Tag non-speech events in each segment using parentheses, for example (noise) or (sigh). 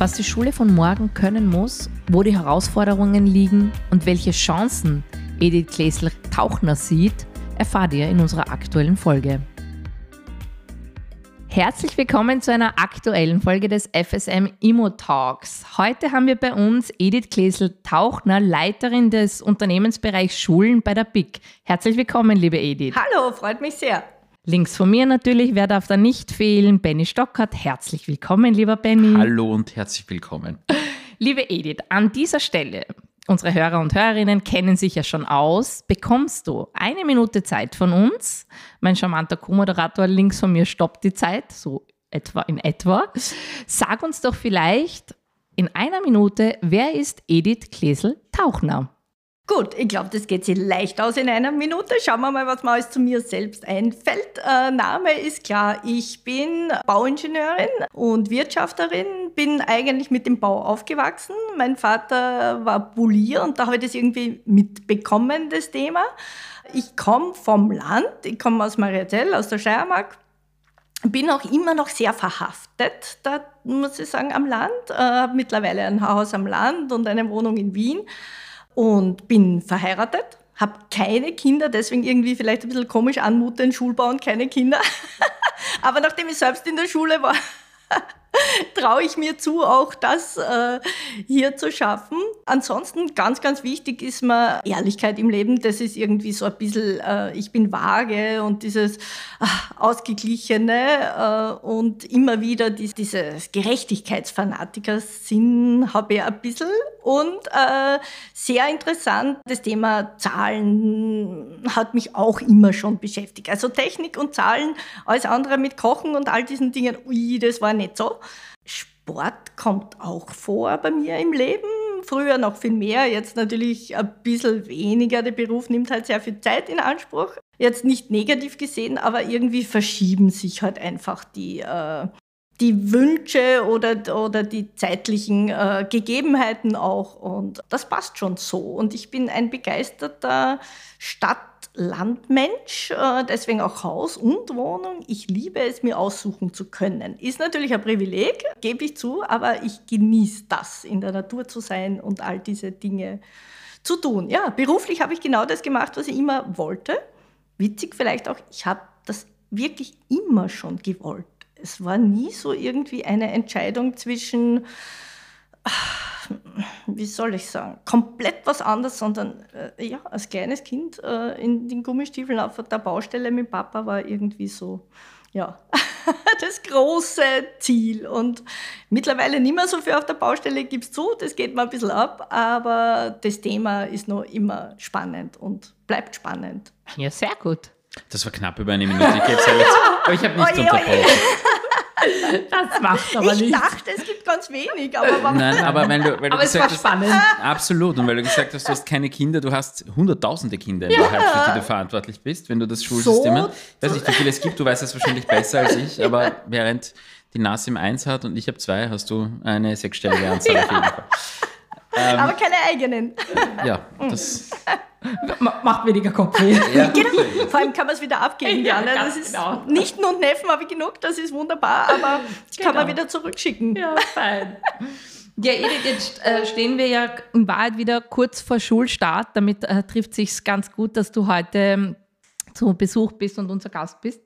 Was die Schule von morgen können muss, wo die Herausforderungen liegen und welche Chancen Edith Klesler-Tauchner sieht, erfahrt ihr in unserer aktuellen Folge. Herzlich willkommen zu einer aktuellen Folge des FSM Immo Talks. Heute haben wir bei uns Edith Klesel-Tauchner, Leiterin des Unternehmensbereichs Schulen bei der BIC. Herzlich willkommen, liebe Edith. Hallo, freut mich sehr. Links von mir natürlich, wer darf da nicht fehlen? Benny Stockert. Herzlich willkommen, lieber Benny. Hallo und herzlich willkommen. (laughs) Liebe Edith, an dieser Stelle, unsere Hörer und Hörerinnen kennen sich ja schon aus, bekommst du eine Minute Zeit von uns. Mein charmanter Co-Moderator links von mir stoppt die Zeit, so etwa in etwa. Sag uns doch vielleicht in einer Minute, wer ist Edith Klesel-Tauchner? Gut, ich glaube, das geht sich leicht aus in einer Minute. Schauen wir mal, was mir alles zu mir selbst einfällt. Äh, Name ist klar. Ich bin Bauingenieurin und Wirtschafterin, bin eigentlich mit dem Bau aufgewachsen. Mein Vater war Polier und da habe ich das irgendwie mitbekommen, das Thema. Ich komme vom Land, ich komme aus Mariazell, aus der Steiermark. Bin auch immer noch sehr verhaftet, da muss ich sagen, am Land. Äh, mittlerweile ein Haus am Land und eine Wohnung in Wien und bin verheiratet, habe keine Kinder, deswegen irgendwie vielleicht ein bisschen komisch anmuten, Schulbau und keine Kinder. (laughs) Aber nachdem ich selbst in der Schule war, (laughs) traue ich mir zu, auch das äh, hier zu schaffen. Ansonsten ganz, ganz wichtig ist mir Ehrlichkeit im Leben. Das ist irgendwie so ein bisschen, äh, ich bin vage und dieses ach, Ausgeglichene äh, und immer wieder dies, dieses Gerechtigkeitsfanatiker-Sinn habe ich ein bisschen. Und äh, sehr interessant, das Thema Zahlen hat mich auch immer schon beschäftigt. Also Technik und Zahlen, alles andere mit Kochen und all diesen Dingen, ui, das war nicht so. Sport kommt auch vor bei mir im Leben. Früher noch viel mehr, jetzt natürlich ein bisschen weniger. Der Beruf nimmt halt sehr viel Zeit in Anspruch. Jetzt nicht negativ gesehen, aber irgendwie verschieben sich halt einfach die, äh, die Wünsche oder, oder die zeitlichen äh, Gegebenheiten auch. Und das passt schon so. Und ich bin ein begeisterter Stadt Landmensch, äh, deswegen auch Haus und Wohnung. Ich liebe es, mir aussuchen zu können. Ist natürlich ein Privileg, gebe ich zu, aber ich genieße das, in der Natur zu sein und all diese Dinge zu tun. Ja, beruflich habe ich genau das gemacht, was ich immer wollte. Witzig vielleicht auch, ich habe das wirklich immer schon gewollt. Es war nie so irgendwie eine Entscheidung zwischen wie soll ich sagen, komplett was anderes, sondern äh, ja, als kleines Kind äh, in den Gummistiefeln auf der Baustelle mit Papa war irgendwie so, ja, (laughs) das große Ziel. Und mittlerweile nicht mehr so viel auf der Baustelle, gibt es zu, das geht mal ein bisschen ab, aber das Thema ist noch immer spannend und bleibt spannend. Ja, sehr gut. Das war knapp über eine Minute, ich gebe es aber ich habe nichts unterbrochen. Das macht aber ich nichts. Ich dachte, es gibt ganz wenig, aber Nein, aber weil du, weil du aber es war gesagt spannend. hast, absolut, und weil du gesagt hast, du hast keine Kinder, du hast hunderttausende Kinder in Wahrheit, für die du verantwortlich bist, wenn du das Schulsystem So- hast. Ich weiß nicht, wie viele es gibt, du weißt es wahrscheinlich besser als ich, aber während die Nasim eins hat und ich habe zwei, hast du eine sechsstellige Anzahl auf jeden Fall. aber keine eigenen. Ja, (laughs) das Macht weniger Kopfweh. ja, Genau. Vor allem kann man es wieder abgeben, Ja, ja, ganz Das ist genau. Nichten und Neffen habe ich genug, das ist wunderbar, aber die kann man Genau. wieder zurückschicken. Ja, fein. Ja, Edith, jetzt äh, stehen wir ja in Wahrheit wieder kurz vor Schulstart. Damit äh, trifft sich ganz gut, dass du heute ähm, zu Besuch bist und unser Gast bist.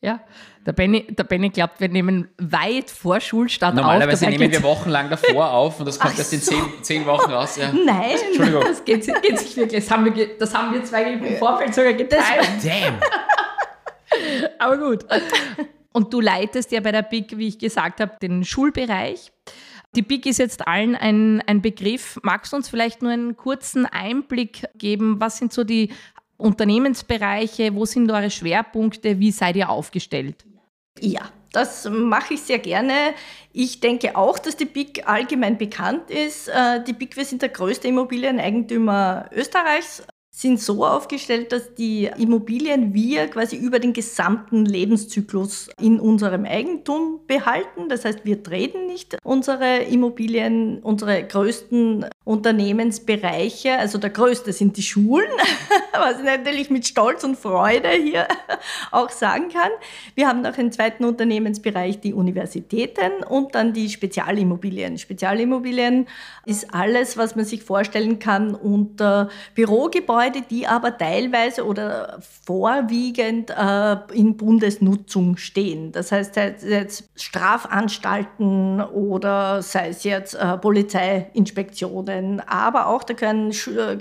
Ja, der Benny, der Benny glaubt, wir nehmen weit vor Schulstart Normalerweise auf. Dabei nehmen wir wochenlang davor auf und das kommt Ach erst in so. zehn, zehn Wochen raus. Ja. Nein, Entschuldigung. Das geht, geht sich wirklich. Das haben, wir, das haben wir zwei im Vorfeld sogar geteilt. Damn. (laughs) Aber gut. Und du leitest ja bei der BIC, wie ich gesagt habe, den Schulbereich. Die BIC ist jetzt allen ein, ein Begriff. Magst du uns vielleicht nur einen kurzen Einblick geben? Was sind so die Unternehmensbereiche? Wo sind eure Schwerpunkte? Wie seid ihr aufgestellt? Ja, das mache ich sehr gerne. Ich denke auch, dass die BIC allgemein bekannt ist. Äh, Die BIC, wir sind der größte Immobilieneigentümer Österreichs. Sind so aufgestellt, dass die Immobilien wir quasi über den gesamten Lebenszyklus in unserem Eigentum behalten. Das heißt, wir treten nicht unsere Immobilien, unsere größten Unternehmensbereiche, also der größte sind die Schulen, (laughs) was ich natürlich mit Stolz und Freude hier (laughs) auch sagen kann. Wir haben noch einen zweiten Unternehmensbereich, die Universitäten und dann die Spezialimmobilien. Spezialimmobilien ist alles, was man sich vorstellen kann unter Bürogebäude, die aber teilweise oder vorwiegend äh, in Bundesnutzung stehen. Das heißt, sei es jetzt Strafanstalten oder sei es jetzt äh, Polizeiinspektionen aber auch, da können,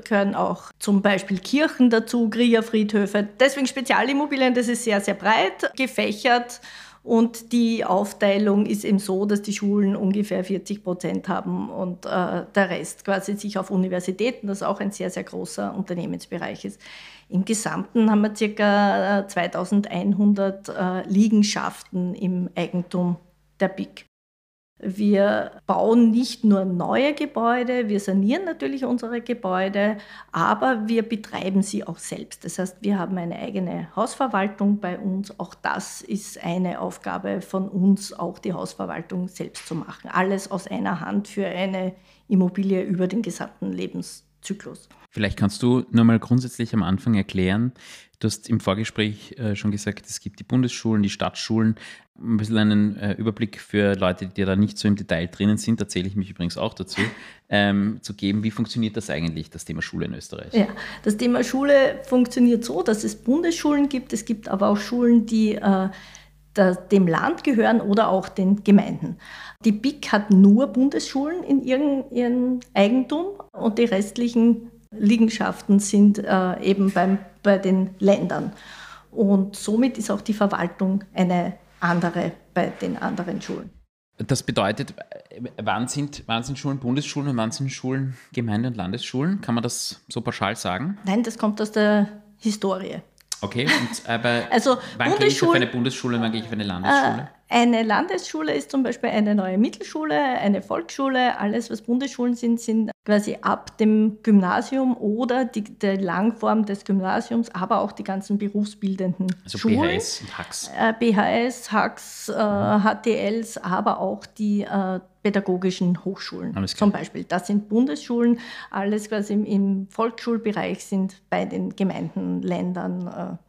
können auch zum Beispiel Kirchen dazu, Kriegerfriedhöfe. Deswegen Spezialimmobilien, das ist sehr, sehr breit gefächert. Und die Aufteilung ist eben so, dass die Schulen ungefähr 40 Prozent haben und äh, der Rest quasi sich auf Universitäten, das auch ein sehr, sehr großer Unternehmensbereich ist. Im Gesamten haben wir ca. 2100 äh, Liegenschaften im Eigentum der BIC. Wir bauen nicht nur neue Gebäude, wir sanieren natürlich unsere Gebäude, aber wir betreiben sie auch selbst. Das heißt, wir haben eine eigene Hausverwaltung bei uns. Auch das ist eine Aufgabe von uns, auch die Hausverwaltung selbst zu machen. Alles aus einer Hand für eine Immobilie über den gesamten Lebenszyklus. Vielleicht kannst du nur mal grundsätzlich am Anfang erklären, du hast im Vorgespräch äh, schon gesagt, es gibt die Bundesschulen, die Stadtschulen. Ein bisschen einen äh, Überblick für Leute, die da nicht so im Detail drinnen sind, da zähle ich mich übrigens auch dazu, ähm, zu geben. Wie funktioniert das eigentlich, das Thema Schule in Österreich? Ja, das Thema Schule funktioniert so, dass es Bundesschulen gibt. Es gibt aber auch Schulen, die äh, dem Land gehören oder auch den Gemeinden. Die BIC hat nur Bundesschulen in ihrem, ihrem Eigentum und die restlichen Liegenschaften sind äh, eben beim, bei den Ländern. Und somit ist auch die Verwaltung eine andere bei den anderen Schulen. Das bedeutet, wann sind, wann sind Schulen Bundesschulen und wann sind Schulen Gemeinde- und Landesschulen? Kann man das so pauschal sagen? Nein, das kommt aus der Historie. Okay, und, aber also, wann gehe ich auf eine Bundesschule und wann gehe ich auf eine Landesschule? Äh, eine Landesschule ist zum Beispiel eine neue Mittelschule, eine Volksschule. Alles, was Bundesschulen sind, sind quasi ab dem Gymnasium oder die, der Langform des Gymnasiums, aber auch die ganzen berufsbildenden also Schulen. BHS und HAX. Äh, BHS, HAX, äh, HTLs, aber auch die äh, pädagogischen Hochschulen zum Beispiel. Das sind Bundesschulen. Alles, was im, im Volksschulbereich sind, bei den Gemeinden, Ländern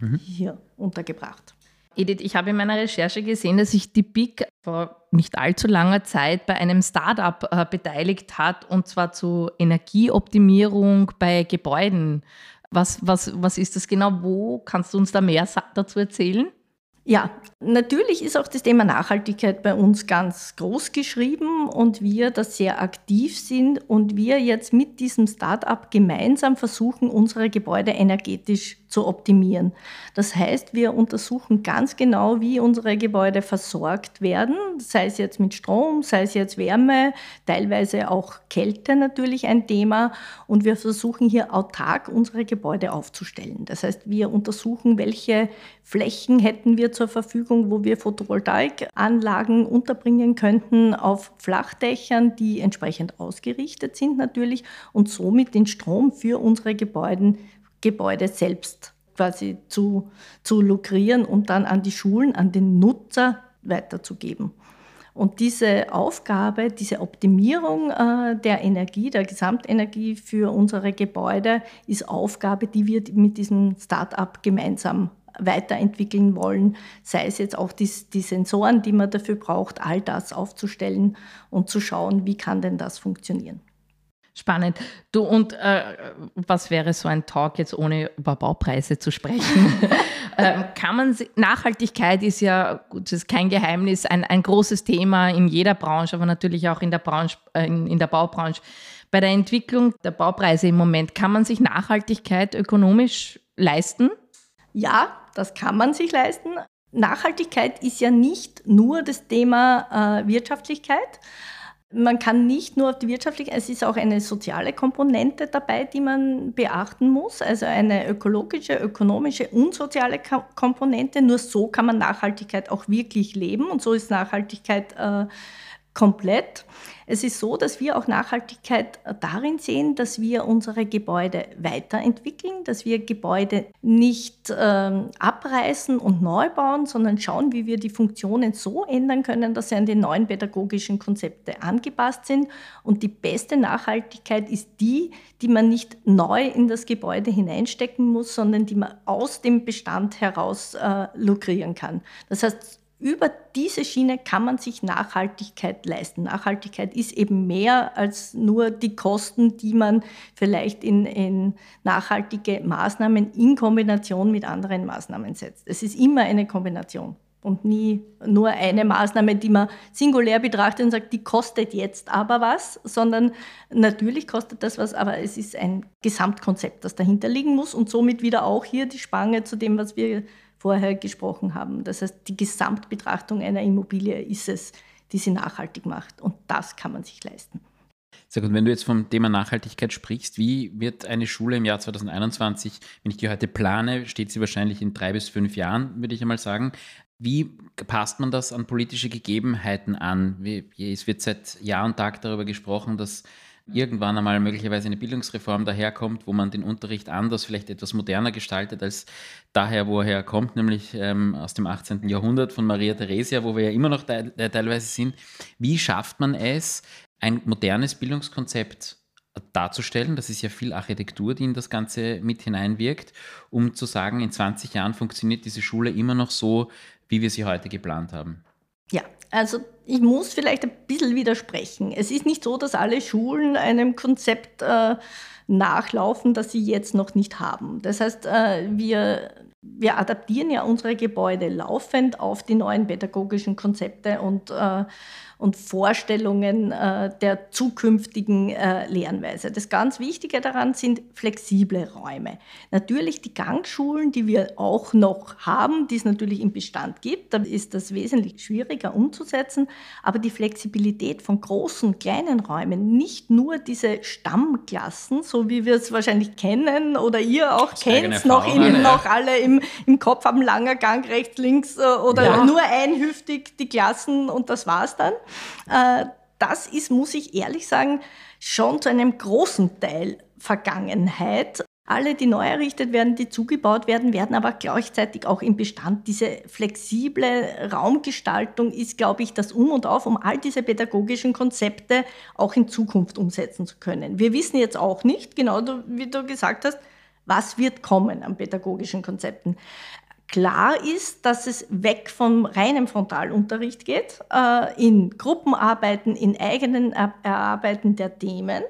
äh, mhm. hier untergebracht. Edith, ich habe in meiner Recherche gesehen, dass sich die BIC vor nicht allzu langer Zeit bei einem Startup äh, beteiligt hat, und zwar zur Energieoptimierung bei Gebäuden. Was, was, was ist das genau? Wo? Kannst du uns da mehr dazu erzählen? Ja, natürlich ist auch das Thema Nachhaltigkeit bei uns ganz groß geschrieben und wir da sehr aktiv sind und wir jetzt mit diesem Startup gemeinsam versuchen, unsere Gebäude energetisch zu optimieren. Das heißt, wir untersuchen ganz genau, wie unsere Gebäude versorgt werden, sei es jetzt mit Strom, sei es jetzt Wärme, teilweise auch Kälte natürlich ein Thema. Und wir versuchen hier autark unsere Gebäude aufzustellen. Das heißt, wir untersuchen, welche Flächen hätten wir zur Verfügung, wo wir Photovoltaikanlagen unterbringen könnten auf Flachdächern, die entsprechend ausgerichtet sind natürlich und somit den Strom für unsere Gebäude Gebäude selbst quasi zu, zu lukrieren und dann an die Schulen, an den Nutzer weiterzugeben. Und diese Aufgabe, diese Optimierung äh, der Energie, der Gesamtenergie für unsere Gebäude, ist Aufgabe, die wir mit diesem Start-up gemeinsam weiterentwickeln wollen, sei es jetzt auch die, die Sensoren, die man dafür braucht, all das aufzustellen und zu schauen, wie kann denn das funktionieren. Spannend. Du, und äh, was wäre so ein Talk jetzt, ohne über Baupreise zu sprechen? (laughs) ähm, kann man, Nachhaltigkeit ist ja, gut, das ist kein Geheimnis, ein, ein großes Thema in jeder Branche, aber natürlich auch in der, Branche, äh, in, in der Baubranche. Bei der Entwicklung der Baupreise im Moment, kann man sich Nachhaltigkeit ökonomisch leisten? Ja, das kann man sich leisten. Nachhaltigkeit ist ja nicht nur das Thema äh, Wirtschaftlichkeit, man kann nicht nur auf die wirtschaftliche, es ist auch eine soziale Komponente dabei, die man beachten muss, also eine ökologische, ökonomische und soziale Komponente. Nur so kann man Nachhaltigkeit auch wirklich leben und so ist Nachhaltigkeit äh, komplett. Es ist so, dass wir auch Nachhaltigkeit darin sehen, dass wir unsere Gebäude weiterentwickeln, dass wir Gebäude nicht ähm, abreißen und neu bauen, sondern schauen, wie wir die Funktionen so ändern können, dass sie an die neuen pädagogischen Konzepte angepasst sind. Und die beste Nachhaltigkeit ist die, die man nicht neu in das Gebäude hineinstecken muss, sondern die man aus dem Bestand heraus äh, lukrieren kann. Das heißt, über diese Schiene kann man sich Nachhaltigkeit leisten. Nachhaltigkeit ist eben mehr als nur die Kosten, die man vielleicht in, in, nachhaltige Maßnahmen in Kombination mit anderen Maßnahmen setzt. Es ist immer eine Kombination und nie nur eine Maßnahme, die man singulär betrachtet und sagt, die kostet jetzt aber was, sondern natürlich kostet das was, aber es ist ein Gesamtkonzept, das dahinter liegen muss und somit wieder auch hier die Spange zu dem, was wir vorher gesprochen haben. Das heißt, die Gesamtbetrachtung einer Immobilie ist es, die sie nachhaltig macht. Und das kann man sich leisten. Sehr gut. Wenn du jetzt vom Thema Nachhaltigkeit sprichst, wie wird eine Schule im Jahr 2021, wenn ich die heute plane, steht sie wahrscheinlich in drei bis fünf Jahren, würde ich einmal sagen. Wie passt man das an politische Gegebenheiten an? Es wird seit Jahr und Tag darüber gesprochen, dass irgendwann einmal möglicherweise eine Bildungsreform daherkommt, wo man den Unterricht anders, vielleicht etwas moderner gestaltet als daher, wo er herkommt, nämlich ähm, aus dem 18. Jahrhundert von Maria Theresia, wo wir ja immer noch te äh, teilweise sind. Wie schafft man es, ein modernes Bildungskonzept darzustellen. Das ist ja viel Architektur, die in das Ganze mit hineinwirkt, um zu sagen, in 20 Jahren funktioniert diese Schule immer noch so, wie wir sie heute geplant haben. Ja, also ich muss vielleicht ein bisschen widersprechen. Es ist nicht so, dass alle Schulen einem Konzept äh, nachlaufen, das sie jetzt noch nicht haben. Das heißt, äh, wir, wir adaptieren ja unsere Gebäude laufend auf die neuen pädagogischen Konzepte und äh, und Vorstellungen äh, der zukünftigen äh, Lernweise. Das ganz Wichtige daran sind flexible Räume. Natürlich die Gangschulen, die wir auch noch haben, die es natürlich im Bestand gibt, da ist das wesentlich schwieriger umzusetzen, aber die Flexibilität von großen, kleinen Räumen, nicht nur diese Stammklassen, so wie wir es wahrscheinlich kennen oder ihr auch kennt, noch, in, noch alle im, im Kopf am langer Gang rechts, links äh, oder ja. nur einhüftig die Klassen und das war's dann. Äh, das ist, muss ich ehrlich sagen, schon zu einem großen Teil Vergangenheit. Alle, die neu errichtet werden, die zugebaut werden, werden aber gleichzeitig auch im Bestand. Diese flexible Raumgestaltung ist, glaube ich, das Um und Auf, um all diese pädagogischen Konzepte auch in Zukunft umsetzen zu können. Wir wissen jetzt auch nicht, genau wie du gesagt hast, was wird kommen an pädagogischen Konzepten. Klar ist, dass es weg vom reinen Frontalunterricht geht, äh, in Gruppenarbeiten, in eigenen Erarbeiten der Themen.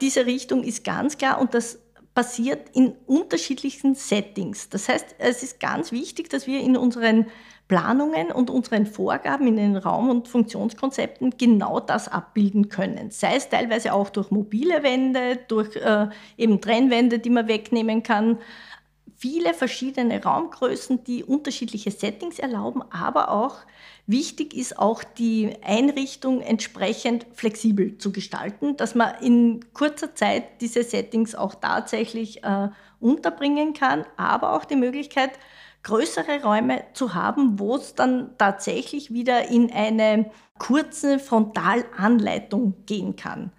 Diese Richtung ist ganz klar und das passiert in unterschiedlichen Settings. Das heißt, es ist ganz wichtig, dass wir in unseren Planungen und unseren Vorgaben in den Raum- und Funktionskonzepten genau das abbilden können. Sei es teilweise auch durch mobile Wände, durch äh, eben Trennwände, die man wegnehmen kann, viele verschiedene Raumgrößen, die unterschiedliche Settings erlauben, aber auch wichtig ist auch die Einrichtung entsprechend flexibel zu gestalten, dass man in kurzer Zeit diese Settings auch tatsächlich äh, unterbringen kann, aber auch die Möglichkeit, größere Räume zu haben, wo es dann tatsächlich wieder in eine kurze Frontalanleitung gehen kann.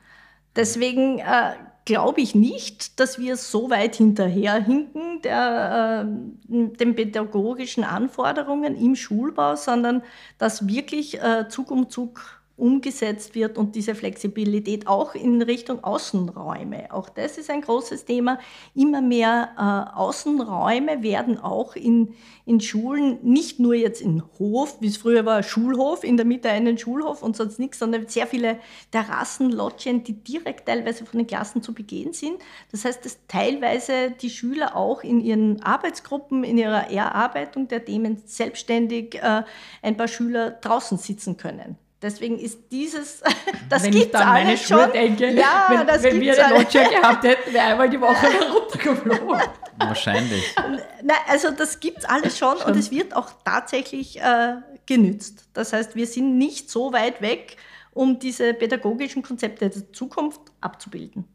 Deswegen äh, glaube ich nicht, dass wir so weit hinterherhinken der, äh, den pädagogischen Anforderungen im Schulbau, sondern dass wirklich äh, Zug um Zug umgesetzt wird und diese Flexibilität auch in Richtung Außenräume. Auch das ist ein großes Thema. Immer mehr äh, Außenräume werden auch in, in Schulen, nicht nur jetzt in Hof, wie es früher war, Schulhof, in der Mitte einen Schulhof und sonst nichts, sondern sehr viele Terrassen, Loggien, die direkt teilweise von den Klassen zu begehen sind. Das heißt, dass teilweise die Schüler auch in ihren Arbeitsgruppen, in ihrer Erarbeitung der Themen selbstständig äh, ein paar Schüler draußen sitzen können. Deswegen ist dieses, (laughs) das wenn gibt's ich dann alles meine schon. Schuhe denke, ja, wenn, das wenn wir alles. Lodger gehabt hätten, wäre (laughs) einmal die Woche runtergeflogen. Wahrscheinlich. Nein, also das gibt's alles schon, und es wird auch tatsächlich äh, genützt. Das heißt, wir sind nicht so weit weg, um diese pädagogischen Konzepte der Zukunft abzubilden,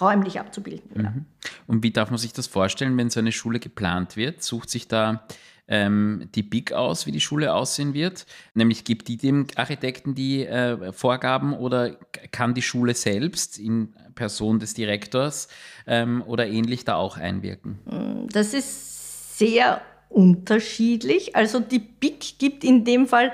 räumlich abzubilden. Ja. Mhm. Und wie darf man sich das vorstellen, wenn so eine Schule geplant wird? Sucht sich da ähm, die BIG aus, wie die Schule aussehen wird? Nämlich gibt die dem Architekten die äh, Vorgaben oder kann die Schule selbst in Person des Direktors ähm, oder ähnlich da auch einwirken? Das ist sehr unterschiedlich. Also die BIG gibt in dem Fall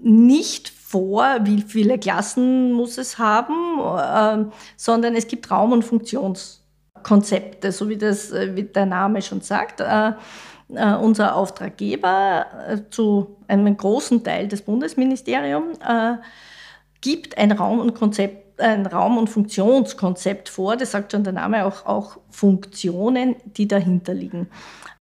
nicht vor, wie viele Klassen muss es haben, äh, sondern es gibt Raum- und Funktionskonzepte, so wie das äh, wie der Name schon sagt. Äh, äh unser Auftraggeber äh, zu einem großen Teil des Bundesministeriums äh, gibt ein Raum- und Konzept ein Raum- und Funktionskonzept vor, das sagt schon der Name auch, auch Funktionen, die dahinter liegen.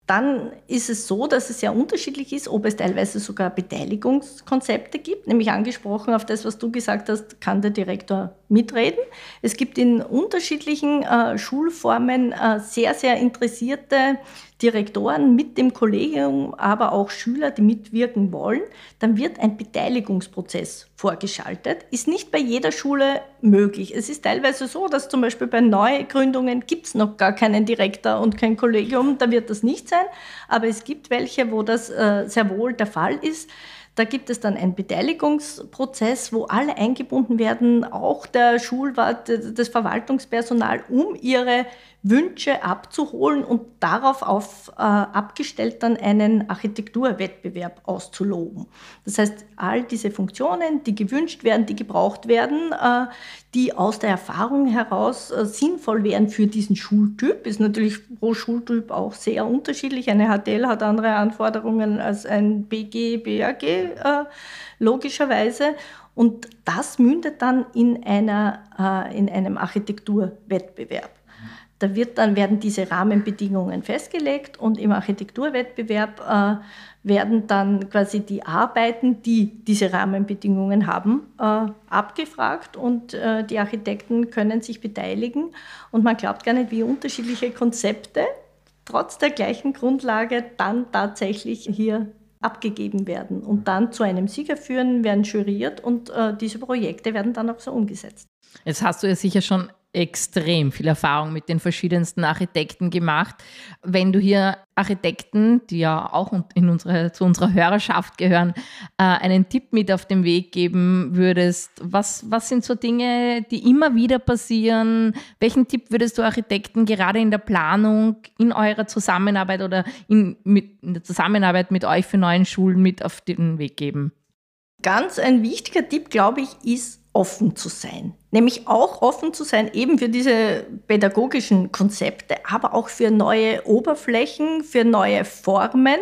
Dann ist es so, dass es sehr unterschiedlich ist, ob es teilweise sogar Beteiligungskonzepte gibt. Nämlich angesprochen auf das, was du gesagt hast, kann der Direktor mitreden. Es gibt in unterschiedlichen äh, Schulformen äh, sehr, sehr interessierte Direktoren mit dem Kollegium, aber auch Schüler, die mitwirken wollen, dann wird ein Beteiligungsprozess vorgeschaltet. Ist nicht bei jeder Schule möglich. Es ist teilweise so, dass zum Beispiel bei Neugründungen gibt es noch gar keinen Direktor und kein Kollegium, da wird das nicht sein. Aber es gibt welche, wo das äh, sehr wohl der Fall ist. Da gibt es dann einen Beteiligungsprozess, wo alle eingebunden werden, auch der Schulwart, das Verwaltungspersonal, um ihre Wünsche abzuholen und darauf auf, äh, abgestellt dann einen Architekturwettbewerb auszuloben. Das heißt, all diese Funktionen, die gewünscht werden, die gebraucht werden, äh, die aus der Erfahrung heraus äh, sinnvoll wären für diesen Schultyp, ist natürlich pro Schultyp auch sehr unterschiedlich. Eine HTL hat andere Anforderungen als ein BG, BAG, äh, logischerweise. Und das mündet dann in, einer, äh, in einem Architekturwettbewerb. Da wird dann, werden diese Rahmenbedingungen festgelegt und im Architekturwettbewerb äh, werden dann quasi die Arbeiten, die diese Rahmenbedingungen haben, äh, abgefragt und äh, die Architekten können sich beteiligen. Und man glaubt gar nicht, wie unterschiedliche Konzepte trotz der gleichen Grundlage dann tatsächlich hier abgegeben werden und dann zu einem Sieger führen, werden juriert und äh, diese Projekte werden dann auch so umgesetzt. Jetzt hast du ja sicher schon extrem viel Erfahrung mit den verschiedensten Architekten gemacht. Wenn du hier Architekten, die ja auch in unsere, zu unserer Hörerschaft gehören, äh, einen Tipp mit auf den Weg geben würdest, was, was sind so Dinge, die immer wieder passieren? Welchen Tipp würdest du Architekten gerade in der Planung, in eurer Zusammenarbeit oder in, mit, in der Zusammenarbeit mit euch für neuen Schulen mit auf den Weg geben? Ganz ein wichtiger Tipp, glaube ich, ist offen zu sein. Nämlich auch offen zu sein, eben für diese pädagogischen Konzepte, aber auch für neue Oberflächen, für neue Formen.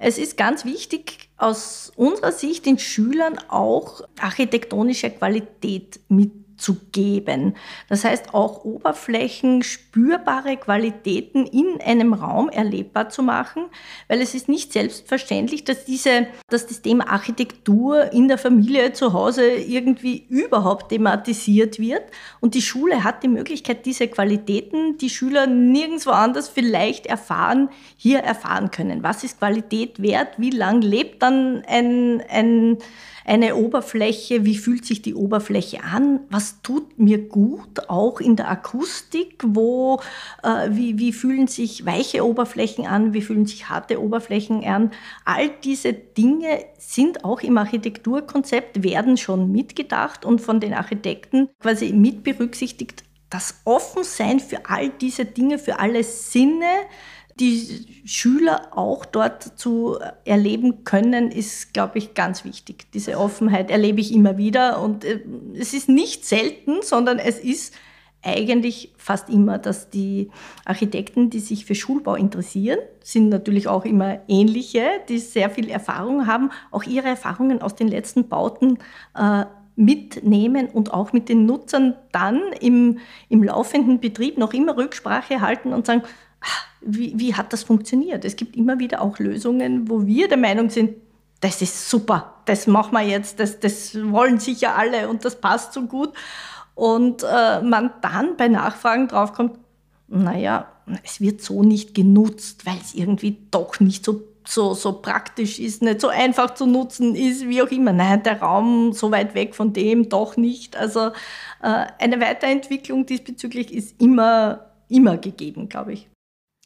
Es ist ganz wichtig, aus unserer Sicht den Schülern auch architektonische Qualität mit zu geben. Das heißt, auch Oberflächen, spürbare Qualitäten in einem Raum erlebbar zu machen, weil es ist nicht selbstverständlich, dass, diese, dass das Thema Architektur in der Familie zu Hause irgendwie überhaupt thematisiert wird. Und die Schule hat die Möglichkeit, diese Qualitäten, die Schüler nirgendwo anders vielleicht erfahren, hier erfahren können. Was ist Qualität wert? Wie lang lebt dann ein, ein eine Oberfläche, wie fühlt sich die Oberfläche an, was tut mir gut, auch in der Akustik, wo, äh, wie, wie fühlen sich weiche Oberflächen an, wie fühlen sich harte Oberflächen an. All diese Dinge sind auch im Architekturkonzept, werden schon mitgedacht und von den Architekten quasi mit berücksichtigt. Das Offensein für all diese Dinge, für alle Sinne, die Schüler auch dort zu erleben können, ist, glaube ich, ganz wichtig. Diese Offenheit erlebe ich immer wieder und äh, es ist nicht selten, sondern es ist eigentlich fast immer, dass die Architekten, die sich für Schulbau interessieren, sind natürlich auch immer ähnliche, die sehr viel Erfahrung haben, auch ihre Erfahrungen aus den letzten Bauten äh, mitnehmen und auch mit den Nutzern dann im, im laufenden Betrieb noch immer Rücksprache halten und sagen, wie, wie hat das funktioniert? Es gibt immer wieder auch Lösungen, wo wir der Meinung sind, das ist super, das machen wir jetzt, das, das wollen sicher alle und das passt so gut. Und äh, man dann bei Nachfragen draufkommt, naja, es wird so nicht genutzt, weil es irgendwie doch nicht so, so, so praktisch ist, nicht so einfach zu nutzen ist, wie auch immer. Nein, der Raum so weit weg von dem doch nicht. Also äh, eine Weiterentwicklung diesbezüglich ist immer, immer gegeben, glaube ich.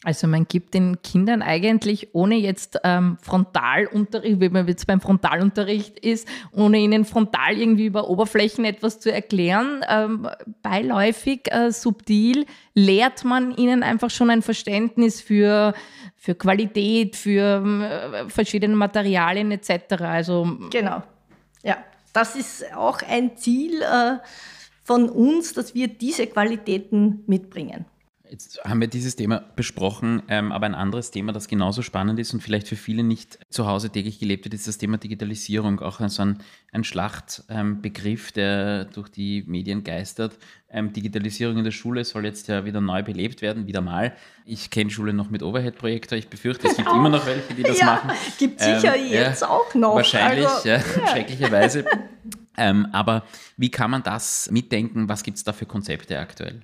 Also man gibt den Kindern eigentlich, ohne jetzt ähm, Frontalunterricht, wie man jetzt beim Frontalunterricht ist, ohne ihnen frontal irgendwie über Oberflächen etwas zu erklären, ähm, beiläufig, äh, subtil, lehrt man ihnen einfach schon ein Verständnis für, für Qualität, für äh, verschiedene Materialien etc. Also, genau, ja. Das ist auch ein Ziel äh, von uns, dass wir diese Qualitäten mitbringen. Jetzt haben wir dieses Thema besprochen, ähm, aber ein anderes Thema, das genauso spannend ist und vielleicht für viele nicht zu Hause täglich gelebt wird, ist das Thema Digitalisierung. Auch so ein, ein Schlachtbegriff, ähm, der durch die Medien geistert. Ähm, Digitalisierung in der Schule soll jetzt ja wieder neu belebt werden, wieder mal. Ich kenne Schule noch mit Overhead-Projektor. Ich befürchte, es gibt (laughs) immer noch welche, die das ja, machen. Gibt sicher ähm, jetzt ja, auch noch. Wahrscheinlich, also, ja, schrecklicherweise. Ähm, aber wie kann man das mitdenken? Was gibt es da für Konzepte aktuell?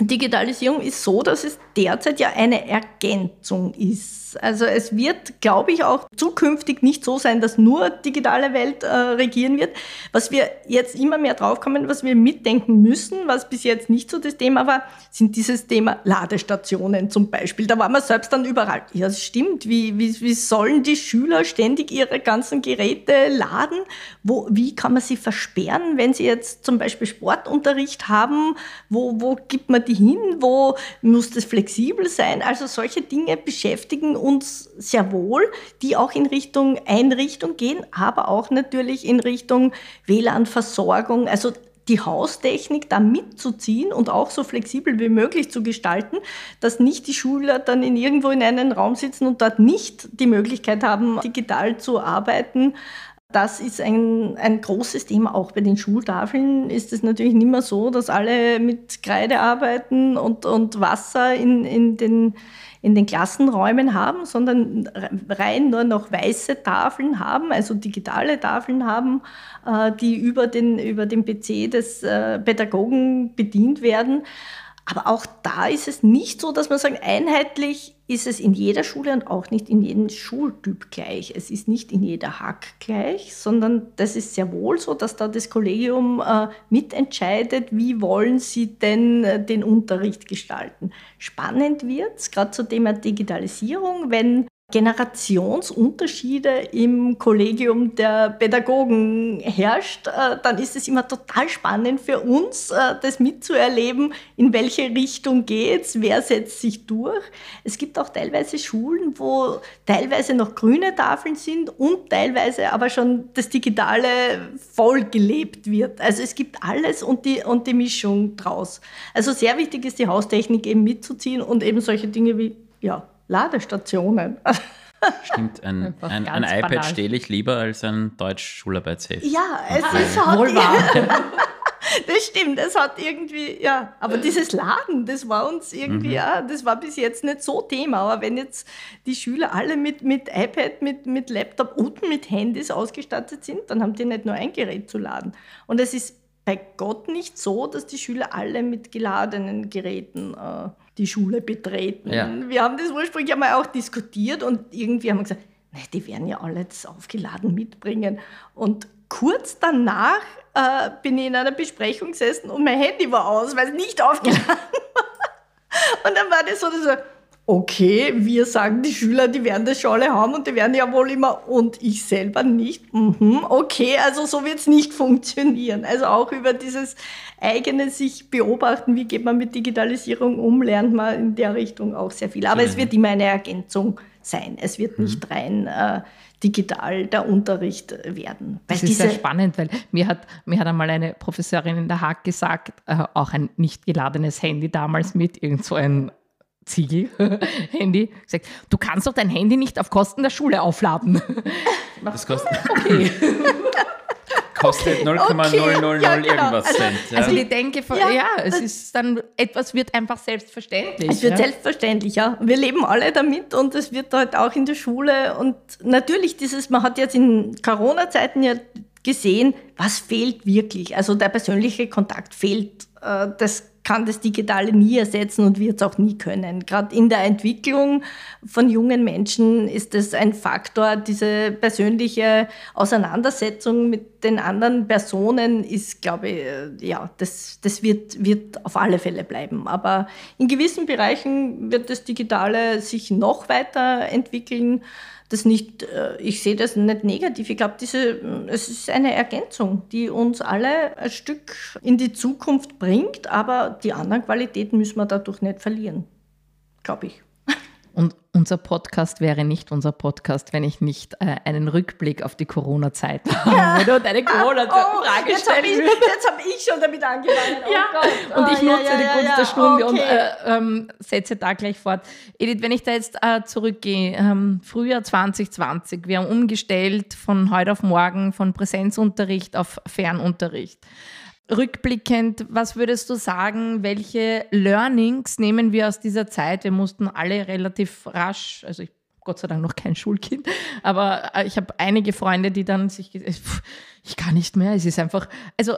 Digitalisierung ist so, dass es derzeit ja eine Ergänzung ist. Also es wird, glaube ich, auch zukünftig nicht so sein, dass nur digitale Welt äh, regieren wird. Was wir jetzt immer mehr draufkommen, was wir mitdenken müssen, was bis jetzt nicht so das Thema war, sind dieses Thema Ladestationen zum Beispiel. Da war man selbst dann überall. Ja, das stimmt. Wie, wie, wie sollen die Schüler ständig ihre ganzen Geräte laden? Wo, wie kann man sie versperren, wenn sie jetzt zum Beispiel Sportunterricht haben? Wo, wo gibt man die hin? Wo muss das flexibel sein? Also solche Dinge beschäftigen uns sehr wohl, die auch in Richtung Einrichtung gehen, aber auch natürlich in Richtung WLAN-Versorgung. Also die Haustechnik da mitzuziehen und auch so flexibel wie möglich zu gestalten, dass nicht die Schüler dann in irgendwo in einem Raum sitzen und dort nicht die Möglichkeit haben, digital zu arbeiten, das ist ein, ein großes Thema. Auch bei den Schultafeln ist es natürlich nicht mehr so, dass alle mit Kreide arbeiten und, und Wasser in, in, den, in den Klassenräumen haben, sondern rein nur noch weiße Tafeln haben, also digitale Tafeln haben, äh, die über den, über den PC des äh, Pädagogen bedient werden. Aber auch da ist es nicht so, dass man sagt, einheitlich ist es in jeder Schule und auch nicht in jedem Schultyp gleich. Es ist nicht in jeder Hack gleich, sondern das ist sehr wohl so, dass da das Kollegium äh, mitentscheidet, wie wollen sie denn äh, den Unterricht gestalten. Spannend wird es, gerade zum Thema Digitalisierung, wenn Generationsunterschiede im Kollegium der Pädagogen herrscht, äh, dann ist es immer total spannend für uns, äh, das mitzuerleben, in welche Richtung geht's, wer setzt sich durch. Es gibt auch teilweise Schulen, wo teilweise noch grüne Tafeln sind und teilweise aber schon das Digitale voll gelebt wird. Also es gibt alles und die, und die Mischung draus. Also sehr wichtig ist die Haustechnik eben mitzuziehen und eben solche Dinge wie, ja, Ladestationen. (laughs) Stimmt, ein, ein, ein iPad stehle ich lieber als ein Deutsch-Schularbeitsheft. Ja, es okay. ist halt wohl wahr. (laughs) das stimmt, es hat irgendwie, ja, aber dieses Laden, das war uns irgendwie, mhm. ja, das war bis jetzt nicht so Thema. Aber wenn jetzt die Schüler alle mit, mit iPad, mit, mit Laptop und mit Handys ausgestattet sind, dann haben die nicht nur ein Gerät zu laden. Und es ist bei Gott nicht so, dass die Schüler alle mit geladenen Geräten äh, die Schule betreten. Ja. Wir haben das ursprünglich einmal auch diskutiert und irgendwie haben wir gesagt, nee, die werden ja alle das aufgeladen mitbringen. Und kurz danach äh, bin ich in einer Besprechung gesessen und mein Handy war aus, weil es nicht aufgeladen (laughs) war. Und dann war das so, so okay, wir sagen, die Schüler, die werden das schon alle haben und die werden ja wohl immer, und ich selber nicht. Mhm, okay, also so wird es nicht funktionieren. Also auch über dieses eigene sich beobachten, wie geht man mit Digitalisierung um, lernt man in der Richtung auch sehr viel. Aber mhm. es wird immer eine Ergänzung sein. Es wird nicht mhm. rein äh, digital der Unterricht werden. das ist sehr spannend, weil mir hat, mir hat einmal eine Professorin in der Haag gesagt, äh, auch ein nicht geladenes Handy damals mit, irgend so ein Ziegel-Handy, (laughs) gesagt, du kannst doch dein Handy nicht auf Kosten der Schule aufladen. (laughs) Das kostet, (laughs) okay. kostet 0,000 okay, ja, genau. irgendwas also, Cent. Ja. Also ich denke, ja, ja, es ist dann, etwas wird einfach selbstverständlich. Es wird ja. selbstverständlich, ja. Wir leben alle damit und es wird halt auch in der Schule und natürlich dieses, man hat jetzt in Corona-Zeiten ja gesehen, was fehlt wirklich. Also der persönliche Kontakt fehlt. Äh, das kann das Digitale nie ersetzen und wird es auch nie können. Gerade in der Entwicklung von jungen Menschen ist es ein Faktor. Diese persönliche Auseinandersetzung mit den anderen Personen ist, glaube ich, äh, ja, das, das wird, wird auf alle Fälle bleiben. Aber in gewissen Bereichen wird das Digitale sich noch weiterentwickeln das nicht, äh, ich sehe das nicht negativ. Ich glaube, diese, es ist eine Ergänzung, die uns alle ein Stück in die Zukunft bringt, aber die anderen Qualitäten müssen wir dadurch nicht verlieren, glaube ich. Und unser Podcast wäre nicht unser Podcast, wenn ich nicht äh, einen Rückblick auf die Corona-Zeit (laughs) habe ja. und eine Corona-Frage oh, jetzt habe ich, schon damit angefangen. Oh ja. Und ich oh, nutze ja, die Gunst der Stunde okay. und äh, ähm, setze da gleich fort. Edith, wenn ich da jetzt äh, zurückgehe, ähm, Frühjahr 2020, wir haben umgestellt von heute auf morgen von Präsenzunterricht auf Fernunterricht. Rückblickend, was würdest du sagen, welche Learnings nehmen wir aus dieser Zeit? Wir mussten alle relativ rasch, also ich Gott sei Dank noch kein Schulkind, aber äh, ich habe einige Freunde, die dann sich, ich kann nicht mehr, es ist einfach, also äh,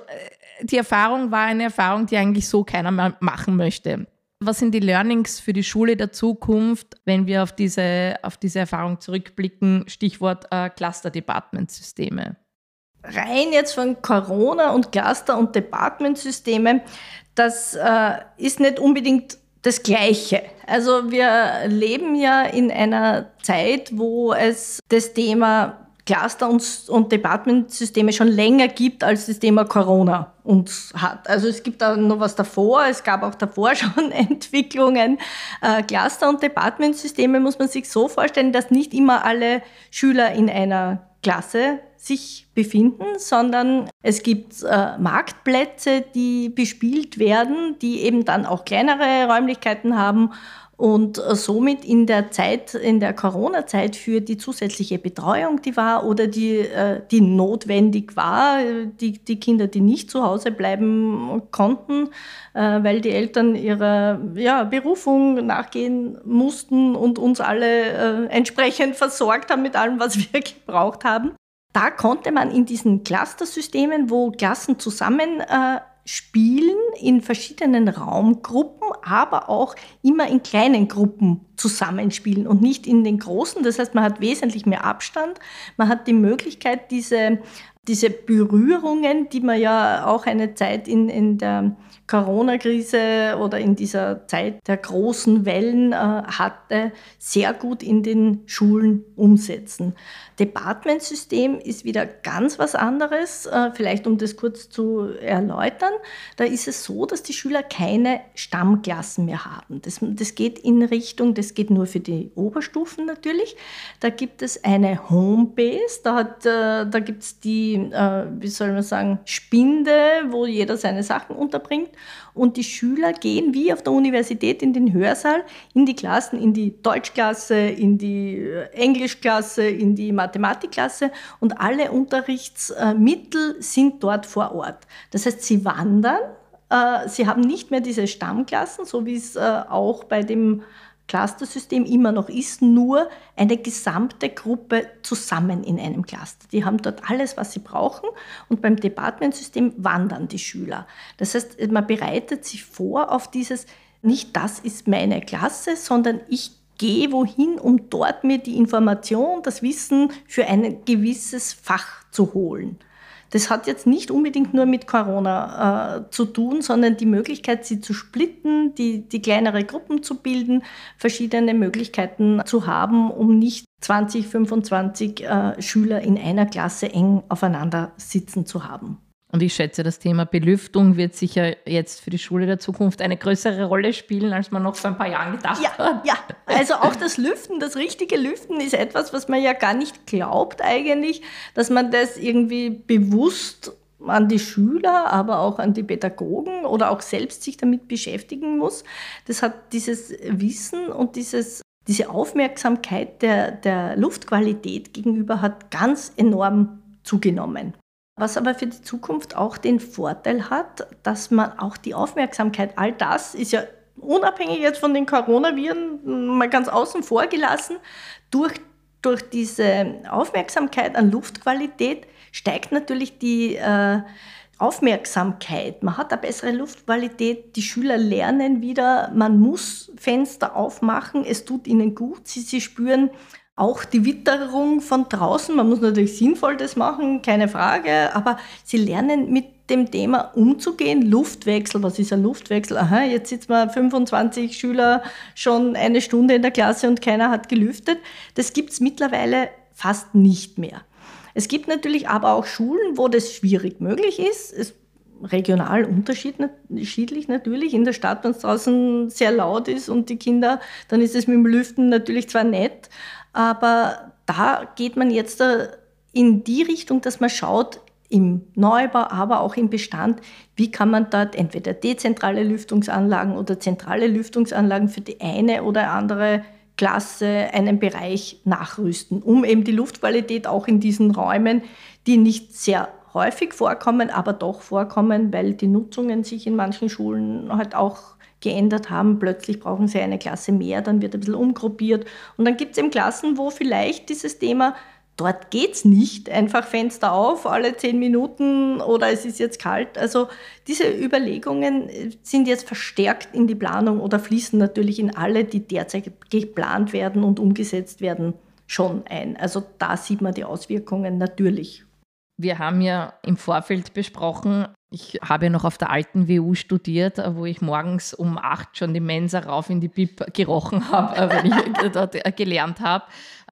die Erfahrung war eine Erfahrung, die eigentlich so keiner mehr machen möchte. Was sind die Learnings für die Schule der Zukunft, wenn wir auf diese, auf diese Erfahrung zurückblicken? Stichwort äh, Cluster-Department-Systeme rein jetzt von Corona und Cluster- und Departmentsysteme, das äh, ist nicht unbedingt das Gleiche. Also wir leben ja in einer Zeit, wo es das Thema Cluster- und, und Departmentsysteme schon länger gibt, als das Thema Corona uns hat. Also es gibt da noch was davor, es gab auch davor (laughs) schon Entwicklungen. Äh, Cluster- und Departmentsysteme muss man sich so vorstellen, dass nicht immer alle Schüler in einer Klasse sich befinden, sondern es gibt äh, Marktplätze, die bespielt werden, die eben dann auch kleinere Räumlichkeiten haben und äh, somit in der Zeit, in der Corona-Zeit für die zusätzliche Betreuung, die war oder die, äh, die notwendig war, die, die Kinder, die nicht zu Hause bleiben konnten, äh, weil die Eltern ihrer ja, Berufung nachgehen mussten und uns alle entsprechend versorgt haben mit allem, was (laughs) wir gebraucht haben. Da konnte man in diesen Clustersystemen, wo Klassen zusammen äh, spielen, in verschiedenen Raumgruppen, aber auch immer in kleinen Gruppen zusammenspielen und nicht in den großen. Das heißt, man hat wesentlich mehr Abstand. Man hat die Möglichkeit, diese, diese Berührungen, die man ja auch eine Zeit in, in der Corona-Krise oder in dieser Zeit der großen Wellen äh, hatte, sehr gut in den Schulen umsetzen. Departmentsystem ist wieder ganz was anderes. Äh, vielleicht um das kurz zu erläutern. Da ist es so, dass die Schüler keine Stammklassen mehr haben. Das, das geht in Richtung, das geht nur für die Oberstufen natürlich. Da gibt es eine Homebase, da, äh, da gibt es die, äh, wie soll man sagen, Spinde, wo jeder seine Sachen unterbringt. Und die Schüler gehen wie auf der Universität in den Hörsaal, in die Klassen, in die Deutschklasse, in die Englischklasse, in die Mathematikklasse und alle Unterrichtsmittel sind dort vor Ort. Das heißt, sie wandern, äh, sie haben nicht mehr diese Stammklassen, so wie es äh, auch bei dem Cluster-System immer noch ist, nur eine gesamte Gruppe zusammen in einem Cluster. Die haben dort alles, was sie brauchen und beim Departmentsystem wandern die Schüler. Das heißt, man bereitet sich vor auf dieses, nicht das ist meine Klasse, sondern ich gehe wohin, um dort mir die Information, das Wissen für ein gewisses Fach zu holen. Das hat jetzt nicht unbedingt nur mit Corona äh, zu tun, sondern die Möglichkeit, sie zu splitten, die, die kleinere Gruppen zu bilden, verschiedene Möglichkeiten zu haben, um nicht 20, 25 äh, Schüler in einer Klasse eng aufeinander sitzen zu haben. Und ich schätze, das Thema Belüftung wird sicher jetzt für die Schule der Zukunft eine größere Rolle spielen, als man noch vor ein paar Jahren gedacht ja, hat. Ja, also auch das Lüften, das richtige Lüften ist etwas, was man ja gar nicht glaubt eigentlich, dass man das irgendwie bewusst an die Schüler, aber auch an die Pädagogen oder auch selbst sich damit beschäftigen muss. Das hat dieses Wissen und dieses, diese Aufmerksamkeit der, der Luftqualität gegenüber hat ganz enorm zugenommen. Was aber für die Zukunft auch den Vorteil hat, dass man auch die Aufmerksamkeit, all das ist ja unabhängig jetzt von den Coronaviren, mal ganz außen vor gelassen, durch, durch diese Aufmerksamkeit an Luftqualität steigt natürlich die äh, Aufmerksamkeit, man hat eine bessere Luftqualität, die Schüler lernen wieder, man muss Fenster aufmachen, es tut ihnen gut, sie, sie spüren auch die Witterung von draußen. Man muss natürlich sinnvoll das machen, keine Frage, aber sie lernen mit dem Thema umzugehen. Luftwechsel, was ist ein Luftwechsel? Aha, jetzt sitzen wir 25 Schüler schon eine Stunde in der Klasse und keiner hat gelüftet. Das gibt es mittlerweile fast nicht mehr. Es gibt natürlich aber auch Schulen, wo das schwierig möglich ist. Es regional unterschiedlich natürlich. In der Stadt, wenn es draußen sehr laut ist und die Kinder, dann ist es mit dem Lüften natürlich zwar nett, aber da geht man jetzt in die Richtung, dass man schaut, im Neubau, aber auch im Bestand, wie kann man dort entweder dezentrale Lüftungsanlagen oder zentrale Lüftungsanlagen für die eine oder andere Klasse einen Bereich nachrüsten, um eben die Luftqualität auch in diesen Räumen, die nicht sehr häufig vorkommen, aber doch vorkommen, weil die Nutzungen sich in manchen Schulen halt auch geändert haben. Plötzlich brauchen sie eine Klasse mehr, dann wird ein bisschen umgruppiert. Und dann gibt es eben Klassen, wo vielleicht dieses Thema Dort geht es nicht, einfach Fenster auf, alle zehn Minuten oder es ist jetzt kalt. Also diese Überlegungen sind jetzt verstärkt in die Planung oder fließen natürlich in alle, die derzeit geplant werden und umgesetzt werden, schon ein. Also da sieht man die Auswirkungen natürlich. Wir haben ja im Vorfeld besprochen, ich habe ja noch auf der alten WU studiert, wo ich morgens um acht schon die Mensa rauf in die Bib gerochen habe, (laughs) wenn ich dort gelernt habe.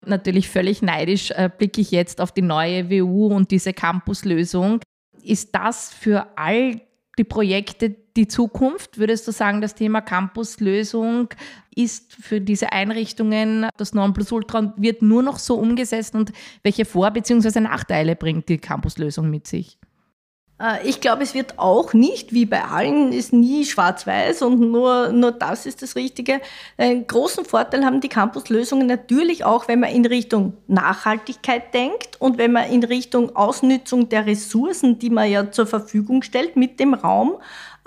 Natürlich völlig neidisch äh, blicke ich jetzt auf die neue WU und diese Campuslösung. Ist das für all die Projekte die Zukunft? Würdest du sagen, das Thema Campuslösung ist für diese Einrichtungen das Nonplusultra und wird nur noch so umgesetzt und welche Vor- bzw. Nachteile bringt die Campuslösung mit sich? Äh, ich glaube, es wird auch nicht, wie bei allen, ist nie schwarz-weiß und nur, nur das ist das Richtige. Einen großen Vorteil haben die Campuslösungen natürlich auch, wenn man in Richtung Nachhaltigkeit denkt und wenn man in Richtung Ausnutzung der Ressourcen, die man ja zur Verfügung stellt mit dem Raum,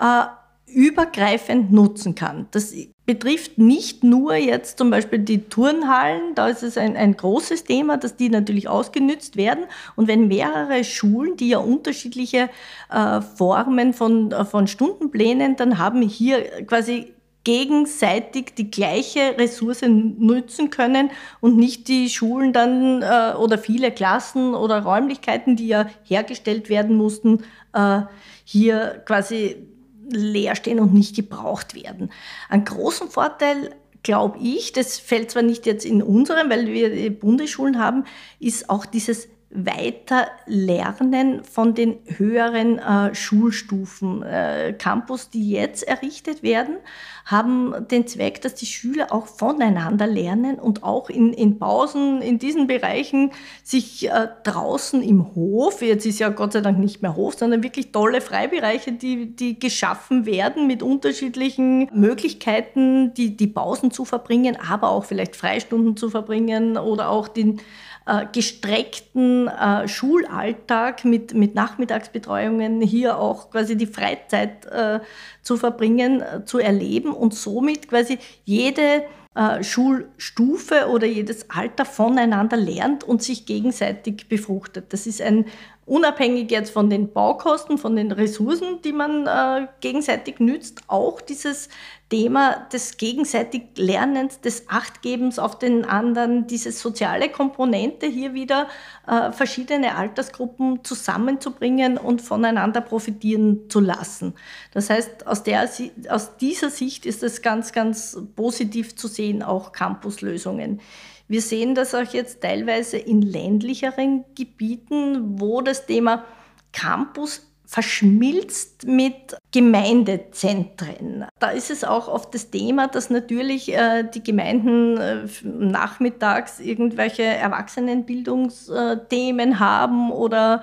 äh, übergreifend nutzen kann. Das betrifft nicht nur jetzt zum Beispiel die Turnhallen, da ist es ein, ein großes Thema, dass die natürlich ausgenützt werden. Und wenn mehrere Schulen, die ja unterschiedliche äh, Formen von, äh, von Stundenplänen dann haben, hier quasi gegenseitig die gleiche Ressource nutzen können und nicht die Schulen dann äh, oder viele Klassen oder Räumlichkeiten, die ja hergestellt werden mussten, äh, hier quasi leer stehen und nicht gebraucht werden. Einen großen Vorteil glaube ich, das fällt zwar nicht jetzt in unserem, weil wir Bundesschulen haben, ist auch dieses Weiterlernen von den höheren äh, Schulstufen. Äh, Campus, die jetzt errichtet werden, haben den Zweck, dass die Schüler auch voneinander lernen und auch in, in Pausen in diesen Bereichen sich äh, draußen im Hof, jetzt ist ja Gott sei Dank nicht mehr Hof, sondern wirklich tolle Freibereiche, die, die geschaffen werden mit unterschiedlichen Möglichkeiten, die, die Pausen zu verbringen, aber auch vielleicht Freistunden zu verbringen oder auch den äh, gestreckten äh, Schulalltag mit, mit Nachmittagsbetreuungen hier auch quasi die Freizeit äh, zu verbringen, äh, zu erleben und somit quasi jede äh, Schulstufe oder jedes Alter voneinander lernt und sich gegenseitig befruchtet. Das ist ein unabhängig jetzt von den Baukosten, von den Ressourcen, die man äh, gegenseitig nützt, auch dieses Thema des gegenseitig Lernens, des Achtgebens auf den anderen, diese soziale Komponente hier wieder äh, verschiedene Altersgruppen zusammenzubringen und voneinander profitieren zu lassen. Das heißt, aus, der, aus dieser Sicht ist es ganz, ganz positiv zu sehen, auch Campuslösungen. Wir sehen das auch jetzt teilweise in ländlicheren Gebieten, wo das Thema Campus verschmilzt mit Gemeindezentren. Da ist es auch oft das Thema, dass natürlich äh, die Gemeinden äh, nachmittags irgendwelche Erwachsenenbildungsthemen haben oder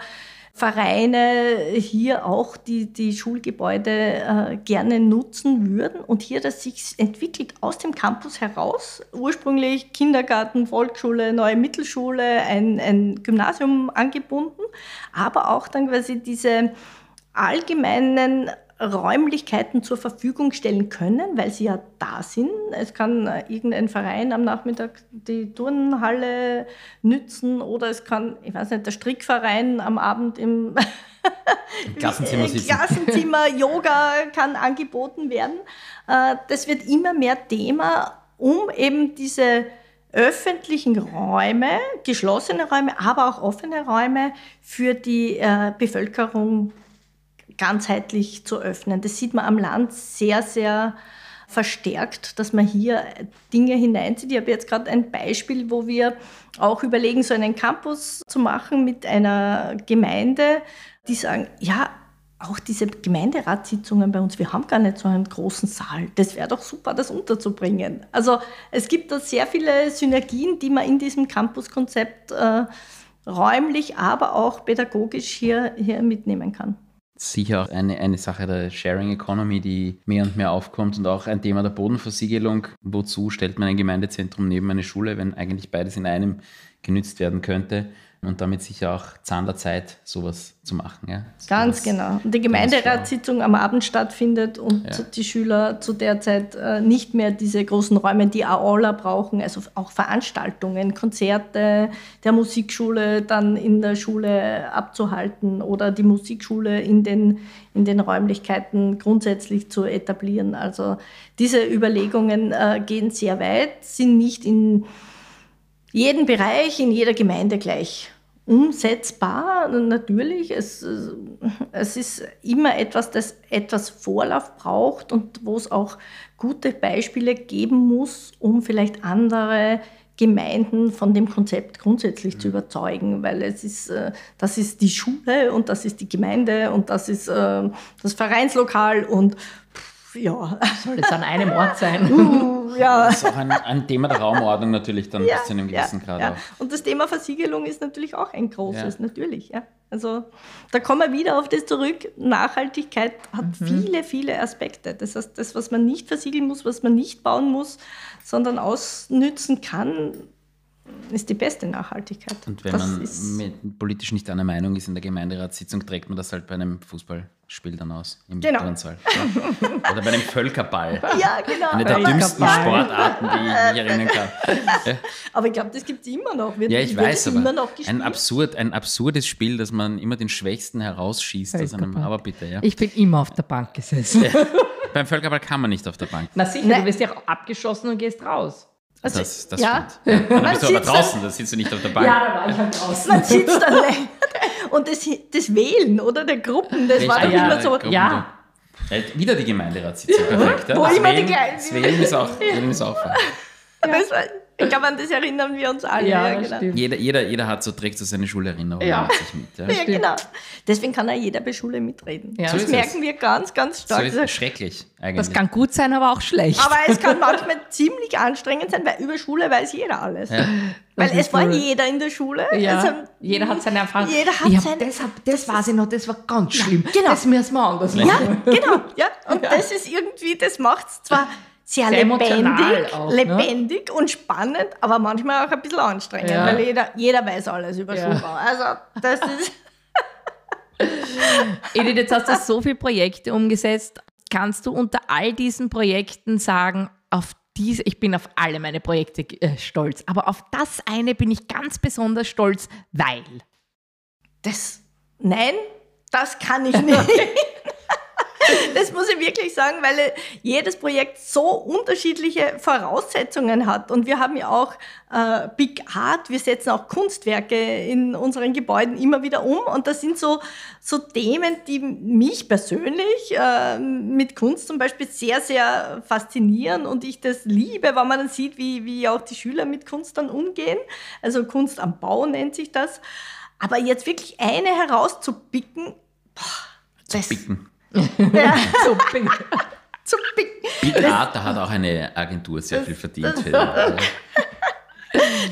Vereine hier auch die, die Schulgebäude äh, gerne nutzen würden und hier das sich entwickelt aus dem Campus heraus. Ursprünglich Kindergarten, Volksschule, neue Mittelschule, ein, ein Gymnasium angebunden, aber auch dann quasi diese allgemeinen Räumlichkeiten zur Verfügung stellen können, weil sie ja da sind. Es kann äh, irgendein Verein am Nachmittag die Turnhalle nützen oder es kann, ich weiß nicht, der Strickverein am Abend im (laughs) Klassenzimmer. Klassenzimmer (laughs) Yoga kann angeboten werden. Äh, das wird immer mehr Thema, um eben diese öffentlichen Räume, geschlossene Räume, aber auch offene Räume für die äh, Bevölkerung ganzheitlich zu öffnen. Das sieht man am Land sehr, sehr verstärkt, dass man hier Dinge hineinzieht. Ich habe jetzt gerade ein Beispiel, wo wir auch überlegen, so einen Campus zu machen mit einer Gemeinde, die sagen, ja, auch diese Gemeinderatssitzungen bei uns, wir haben gar nicht so einen großen Saal. Das wäre doch super, das unterzubringen. Also es gibt da sehr viele Synergien, die man in diesem Campuskonzept äh, räumlich, aber auch pädagogisch hier, hier mitnehmen kann sicher auch eine, eine Sache der Sharing Economy, die mehr und mehr aufkommt und auch ein Thema der Bodenversiegelung. Wozu stellt man ein Gemeindezentrum neben eine Schule, wenn eigentlich beides in einem genützt werden könnte? Und damit sicher auch Zahn der Zeit, sowas zu machen. Ja? Ganz das, genau. Und die Gemeinderatssitzung am Abend stattfindet und ja. die Schüler zu der Zeit äh, nicht mehr diese großen Räume, die Aula brauchen, also auch Veranstaltungen, Konzerte der Musikschule dann in der Schule abzuhalten oder die Musikschule in den, in den Räumlichkeiten grundsätzlich zu etablieren. Also diese Überlegungen äh, gehen sehr weit, sind nicht in jeden Bereich in jeder Gemeinde gleich umsetzbar. Natürlich, es, es ist immer etwas, das etwas Vorlauf braucht und wo es auch gute Beispiele geben muss, um vielleicht andere Gemeinden von dem Konzept grundsätzlich mhm. zu überzeugen, weil es ist, äh, das ist die Schule und das ist die Gemeinde und das ist äh, das Vereinslokal und ja. Soll es an einem Ort sein? (laughs) Uh, ja. Das ist auch ein, ein, Thema der Raumordnung natürlich dann ja, bis zu einem gewissen ja, Grad ja. auch. Und das Thema Versiegelung ist natürlich auch ein großes, ja. natürlich. Ja. Also da kommen wir wieder auf das zurück. Nachhaltigkeit hat mhm. viele, viele Aspekte. Das heißt, das, was man nicht versiegeln muss, was man nicht bauen muss, sondern ausnützen kann, ist die beste Nachhaltigkeit. Und wenn das man politisch nicht einer Meinung ist in der Gemeinderatssitzung, trägt man das halt bei einem Fußballspiel dann aus im genau. Turnsaal. Ja. Oder bei einem Völkerball. Ja, genau. Eine der dümmsten Sportarten, die ich mich erinnern kann. (laughs) Ja. Aber ich glaube, das gibt es immer noch. Wird, ja, ich weiß, aber ein, absurd, ein absurdes Spiel, dass man immer den Schwächsten herausschießt aus einem, aber bitte, ja. Ich bin immer auf der Bank gesessen. Ja. Beim Völkerball kann man nicht auf der Bank. Na sicher, Nein. du wirst ja auch abgeschossen und gehst raus. Also, das, das ja. stimmt. (laughs) Ja. Dann bist du aber draußen, da sitzt du nicht auf der Bank. Ja, da war ich halt draußen. Man sitzt dann (laughs) Und das, das Wählen, oder? Der Gruppen, das Richtig. war doch ja, immer so. Gruppen, ja. Wieder die Gemeinderatssitzung, perfekt. Ja? Wo das immer Wählen, die gleichen. Das Wählen ist auch, (laughs) Wählen ist auch fein. Das war, ich glaube, an das erinnern wir uns alle. Ja, ja genau. jeder, jeder, jeder hat so, trägt so seine Schulerinnerung ja. mit sich mit. Ja, ja genau. Deswegen kann auch jeder bei Schule mitreden. Ja. Das so merken es. wir ganz, ganz stark. So ist schrecklich eigentlich. Das kann gut sein, aber auch schlecht. Aber es kann (laughs) manchmal ziemlich anstrengend sein, weil über Schule weiß jeder alles. Ja. Weil es war jeder in der Schule. Ja. Also, jeder hat seine Erfahrung. Jeder hat ja, seine, das, das weiß ich noch, das war ganz schlimm. genau. Das müssen wir anders machen. Ja, genau. Ja. (laughs) Und das ist irgendwie, das macht es zwar sehr, lebendig, auch, ne? lebendig und spannend, aber manchmal auch ein bisschen anstrengend, ja. weil jeder, jeder weiß alles über ja. Schulbau. Also das ist. (laughs) Edith, jetzt hast du so viele Projekte umgesetzt. Kannst du unter all diesen Projekten sagen, auf diese, ich bin auf alle meine Projekte äh, stolz, aber auf das eine bin ich ganz besonders stolz, weil. Das, nein, das kann ich nicht. (laughs) Das muss ich wirklich sagen, weil jedes Projekt so unterschiedliche Voraussetzungen hat. Und wir haben ja auch äh, Big Art, wir setzen auch Kunstwerke in unseren Gebäuden immer wieder um. Und das sind so, so Themen, die mich persönlich äh, mit Kunst zum Beispiel sehr, sehr faszinieren. Und ich das liebe, wenn man dann sieht, wie, wie auch die Schüler mit Kunst dann umgehen. Also Kunst am Bau nennt sich das. Aber jetzt wirklich eine herauszupicken, boah, das, picken. Ja. (laughs) Zu Bing. Zu Bing. Big Art, da hat auch eine Agentur sehr das, viel verdient. Das,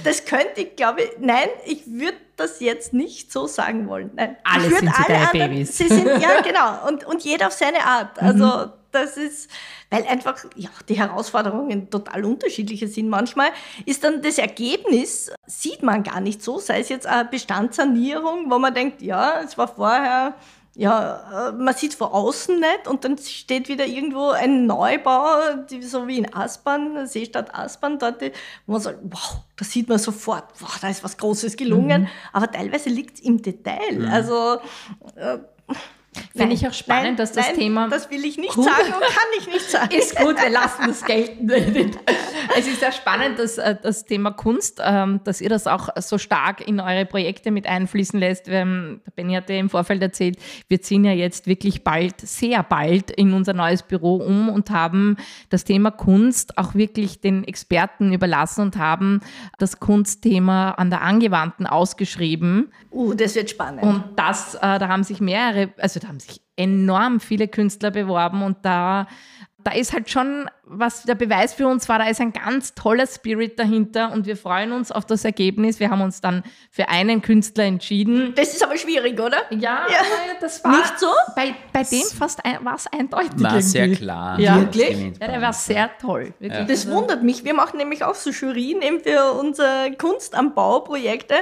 das könnte ich, glaube ich, nein, ich würde das jetzt nicht so sagen wollen. Nein. Alle sind alle anderen, Babys. Sie sind, ja, (laughs) genau. Und, und jeder auf seine Art. Also, mhm. das ist, weil einfach ja, die Herausforderungen total unterschiedliche sind. Manchmal ist dann das Ergebnis, sieht man gar nicht so, sei es jetzt eine Bestandssanierung, wo man denkt, ja, es war vorher ja, äh, man sieht von außen nicht und dann steht wieder irgendwo ein Neubau, so wie in Aspern, Seestadt Aspern, dort, wo man sagt, wow, da sieht man sofort, wow, da ist was Großes gelungen, mhm. aber teilweise liegt es im Detail. Mhm. Also äh, Finde ich auch spannend, nein, dass das nein, Thema. Das will ich nicht gut. sagen und kann ich nicht sagen. (laughs) Ist gut, wir lassen das gelten. (laughs) es ist sehr spannend, dass äh, das Thema Kunst, ähm, dass ihr das auch so stark in eure Projekte mit einfließen lässt. Der Benny hatte im Vorfeld erzählt, wir ziehen ja jetzt wirklich bald, sehr bald in unser neues Büro um und haben das Thema Kunst auch wirklich den Experten überlassen und haben das Kunstthema an der Angewandten ausgeschrieben. Uh, das wird spannend. Und das, äh, da haben sich mehrere, also da haben sich enorm viele Künstler beworben und da da ist halt schon, was der Beweis für uns war, da ist ein ganz toller Spirit dahinter und wir freuen uns auf das Ergebnis. Wir haben uns dann für einen Künstler entschieden. Das ist aber schwierig, oder? Ja, ja. das war nicht so. Bei, bei dem fast ein, war es eindeutig. War irgendwie. sehr klar. Ja, wirklich? Ja, der war sehr toll. Ja. Das wundert mich. Wir machen nämlich auch so Jurien eben für unsere Kunst am Bau Projekte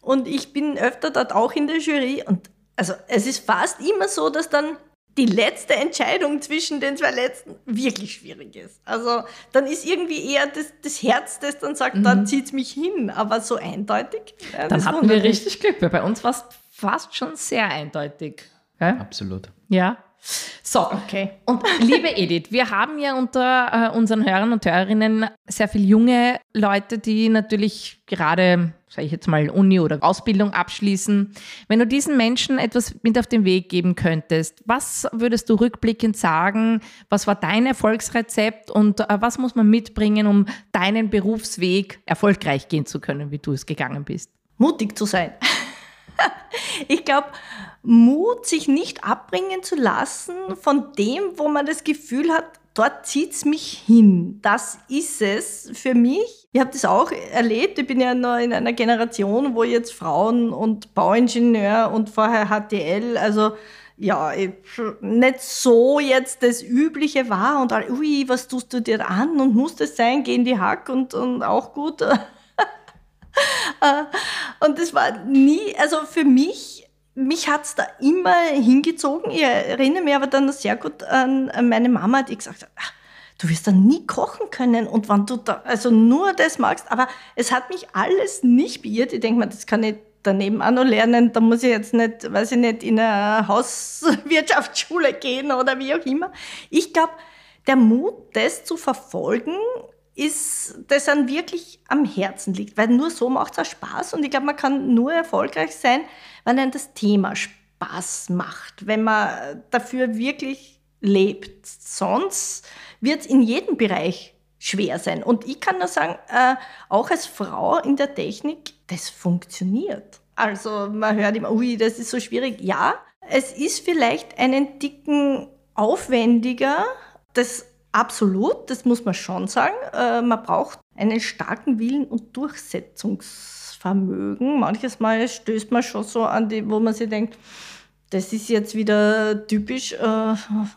und ich bin öfter dort auch in der Jury und also es ist fast immer so, dass dann die letzte Entscheidung zwischen den zwei letzten wirklich schwierig ist. Also dann ist irgendwie eher das, das Herz, das dann sagt, mhm. da zieht es mich hin, aber so eindeutig. Ja, dann hatten wir richtig Glück, weil bei uns war es fast schon sehr eindeutig. Ja? Absolut. Ja. So, okay. Und (laughs) liebe Edith, wir haben ja unter äh, unseren Hörern und Hörerinnen sehr viele junge Leute, die natürlich gerade, sage ich jetzt mal, Uni oder Ausbildung abschließen. Wenn du diesen Menschen etwas mit auf den Weg geben könntest, was würdest du rückblickend sagen? Was war dein Erfolgsrezept und äh, was muss man mitbringen, um deinen Berufsweg erfolgreich gehen zu können, wie du es gegangen bist? Mutig zu sein. (laughs) ich glaube, Mut, sich nicht abbringen zu lassen von dem, wo man das Gefühl hat, dort zieht es mich hin. Das ist es für mich. Ich habe das auch erlebt. Ich bin ja noch in einer Generation, wo jetzt Frauen und Bauingenieur und vorher HTL, also ja, nicht so jetzt das Übliche war und all, ui, was tust du dir an und muss das sein, geh in die Hack und, und auch gut. (laughs) und das war nie, also für mich mich hat es da immer hingezogen. Ich erinnere mich aber dann sehr gut an meine Mama, die gesagt hat, ach, du wirst dann nie kochen können und wann du da, also nur das magst. Aber es hat mich alles nicht beirrt. Ich denke mir, das kann ich daneben auch noch lernen. Da muss ich jetzt nicht, weiß ich nicht, in eine Hauswirtschaftsschule gehen oder wie auch immer. Ich glaube, der Mut, das zu verfolgen, ist, das dann wirklich am Herzen liegt, weil nur so macht es auch Spaß und ich glaube, man kann nur erfolgreich sein, wenn einem das Thema Spaß macht, wenn man dafür wirklich lebt. Sonst wird es in jedem Bereich schwer sein. Und ich kann nur sagen, äh, auch als Frau in der Technik, das funktioniert. Also man hört immer, ui, das ist so schwierig. Ja, es ist vielleicht einen dicken aufwendiger, das Absolut, das muss man schon sagen. Äh, man braucht einen starken Willen und Durchsetzungsvermögen. Manches Mal stößt man schon so an die, wo man sich denkt, das ist jetzt wieder typisch. Äh,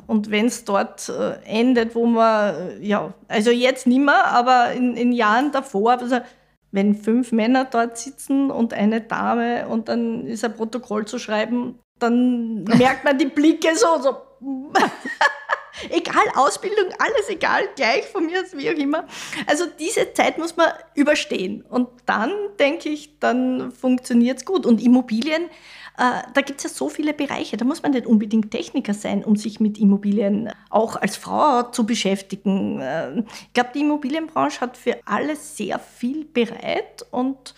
und wenn es dort äh, endet, wo man, ja, also jetzt nicht mehr, aber in, in Jahren davor, also wenn fünf Männer dort sitzen und eine Dame und dann ist ein Protokoll zu schreiben, dann (laughs) merkt man die Blicke so, so. Egal, Ausbildung, alles egal, gleich von mir aus, wie auch immer. Also diese Zeit muss man überstehen. Und dann, denke ich, dann funktioniert es gut. Und Immobilien, äh, da gibt es ja so viele Bereiche. Da muss man nicht unbedingt Techniker sein, um sich mit Immobilien auch als Frau zu beschäftigen. Äh, ich glaube, die Immobilienbranche hat für alles sehr viel bereit und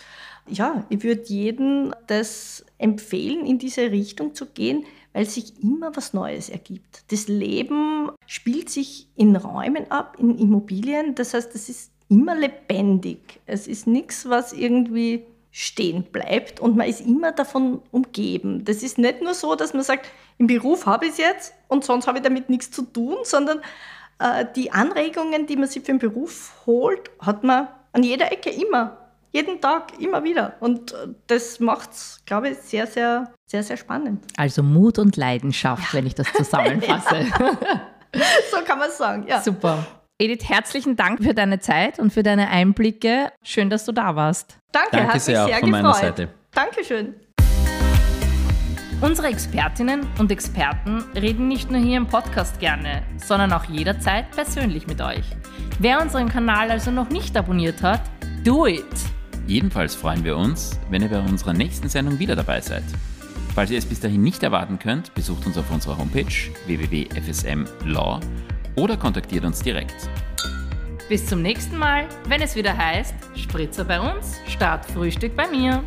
ja, ich würde jedem das empfehlen, in diese Richtung zu gehen, weil sich immer was Neues ergibt. Das Leben spielt sich in Räumen ab, in Immobilien. Das heißt, es ist immer lebendig. Es ist nichts, was irgendwie stehen bleibt und man ist immer davon umgeben. Das ist nicht nur so, dass man sagt, im Beruf habe ich es jetzt und sonst habe ich damit nichts zu tun, sondern äh, die Anregungen, die man sich für den Beruf holt, hat man an jeder Ecke immer jeden Tag, immer wieder. Und äh, das macht es, glaube ich, sehr, sehr, sehr, sehr spannend. Also Mut und Leidenschaft, ja. wenn ich das (laughs) zusammenfasse. so kann man es sagen, ja. Super. Edith, herzlichen Dank für deine Zeit und für deine Einblicke. Schön, dass du da warst. Danke, Danke hat sehr, mich sehr von gefreut. meiner Seite. Dankeschön. Unsere Expertinnen und Experten reden nicht nur hier im Podcast gerne, sondern auch jederzeit persönlich mit euch. Wer unseren Kanal also noch nicht abonniert hat, do it! Jedenfalls freuen wir uns, wenn ihr bei unserer nächsten Sendung wieder dabei seid. Falls ihr es bis dahin nicht erwarten könnt, besucht uns auf unserer Homepage www.fsmlaw oder kontaktiert uns direkt. Bis zum nächsten Mal, wenn es wieder heißt, Spritzer bei uns, Start Frühstück bei mir.